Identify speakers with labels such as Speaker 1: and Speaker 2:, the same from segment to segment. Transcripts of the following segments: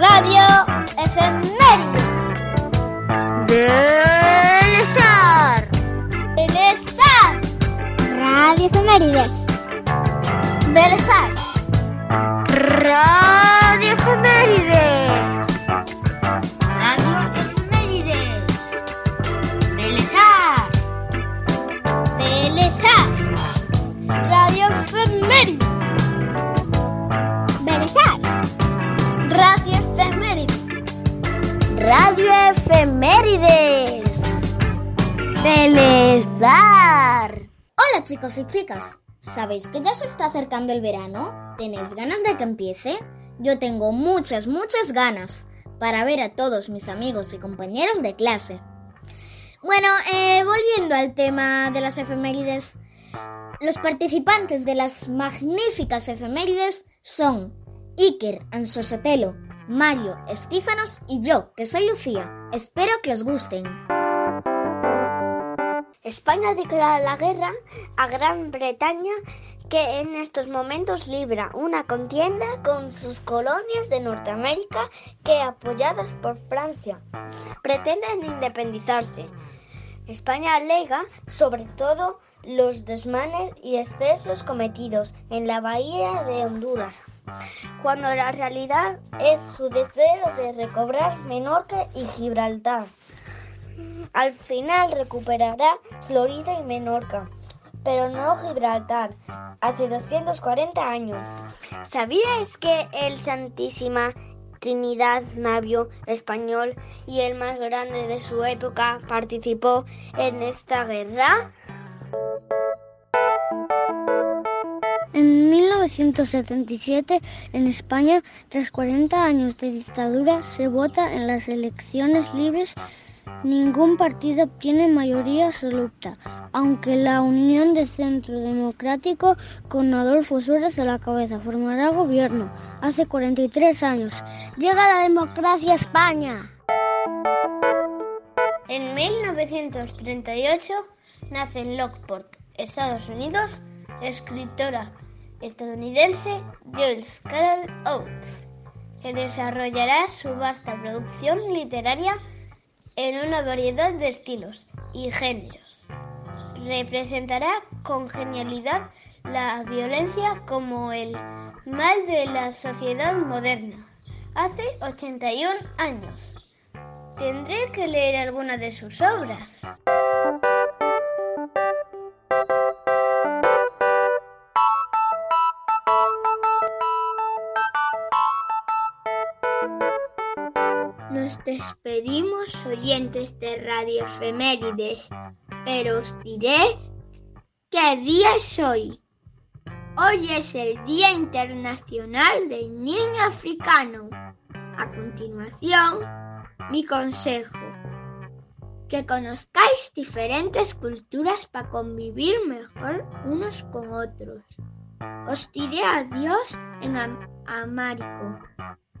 Speaker 1: Radio Efemérides.
Speaker 2: Del Estar.
Speaker 1: El Estar.
Speaker 3: Radio Efemérides.
Speaker 1: Del Estar.
Speaker 2: Radio Efemérides.
Speaker 1: Radio Efemérides. Del Estar. Del Estar. Radio Efemérides. Radio Efemérides.
Speaker 2: Belezar.
Speaker 1: Hola chicos y chicas. ¿Sabéis que ya se está acercando el verano? ¿Tenéis ganas de que empiece? Yo tengo muchas, muchas ganas para ver a todos mis amigos y compañeros de clase. Bueno, eh, volviendo al tema de las efemérides, los participantes de las magníficas efemérides son Iker Ansosotelo, Mario Estífanos y yo, que soy Lucía. Espero que os gusten.
Speaker 2: España declara la guerra a Gran Bretaña que en estos momentos libra una contienda con sus colonias de Norteamérica que apoyadas por Francia pretenden independizarse. España alega sobre todo los desmanes y excesos cometidos en la bahía de Honduras, cuando la realidad es su deseo de recobrar Menorca y Gibraltar. Al final recuperará Florida y Menorca, pero no Gibraltar, hace 240 años. ¿Sabías que el Santísima Trinidad Navio español y el más grande de su época participó en esta guerra?
Speaker 3: 1977, en España, tras 40 años de dictadura, se vota en las elecciones libres. Ningún partido obtiene mayoría absoluta, aunque la Unión de Centro Democrático, con Adolfo Suárez a la cabeza, formará gobierno. Hace 43 años. Llega la democracia a España.
Speaker 2: En 1938 nace en Lockport, Estados Unidos, escritora estadounidense Joyce Carol Oates, que desarrollará su vasta producción literaria en una variedad de estilos y géneros. Representará con genialidad la violencia como el mal de la sociedad moderna. Hace 81 años. Tendré que leer alguna de sus obras.
Speaker 4: Nos despedimos oyentes de Radio Efemérides, pero os diré qué día es hoy. Hoy es el Día Internacional del Niño Africano. A continuación, mi consejo. Que conozcáis diferentes culturas para convivir mejor unos con otros. Os diré adiós en am amárico,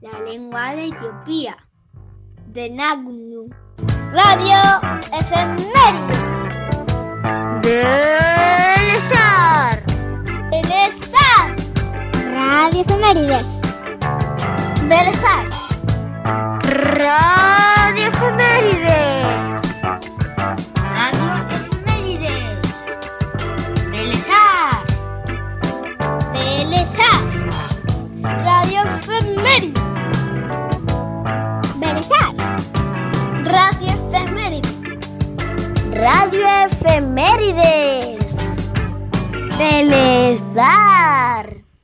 Speaker 4: la lengua de Etiopía, de Nagnu.
Speaker 1: Radio Efemérides.
Speaker 2: Del Estar.
Speaker 1: El Estar.
Speaker 3: Radio Efemérides.
Speaker 1: Del Estar.
Speaker 2: Radio Radio Efemérides. Belezar.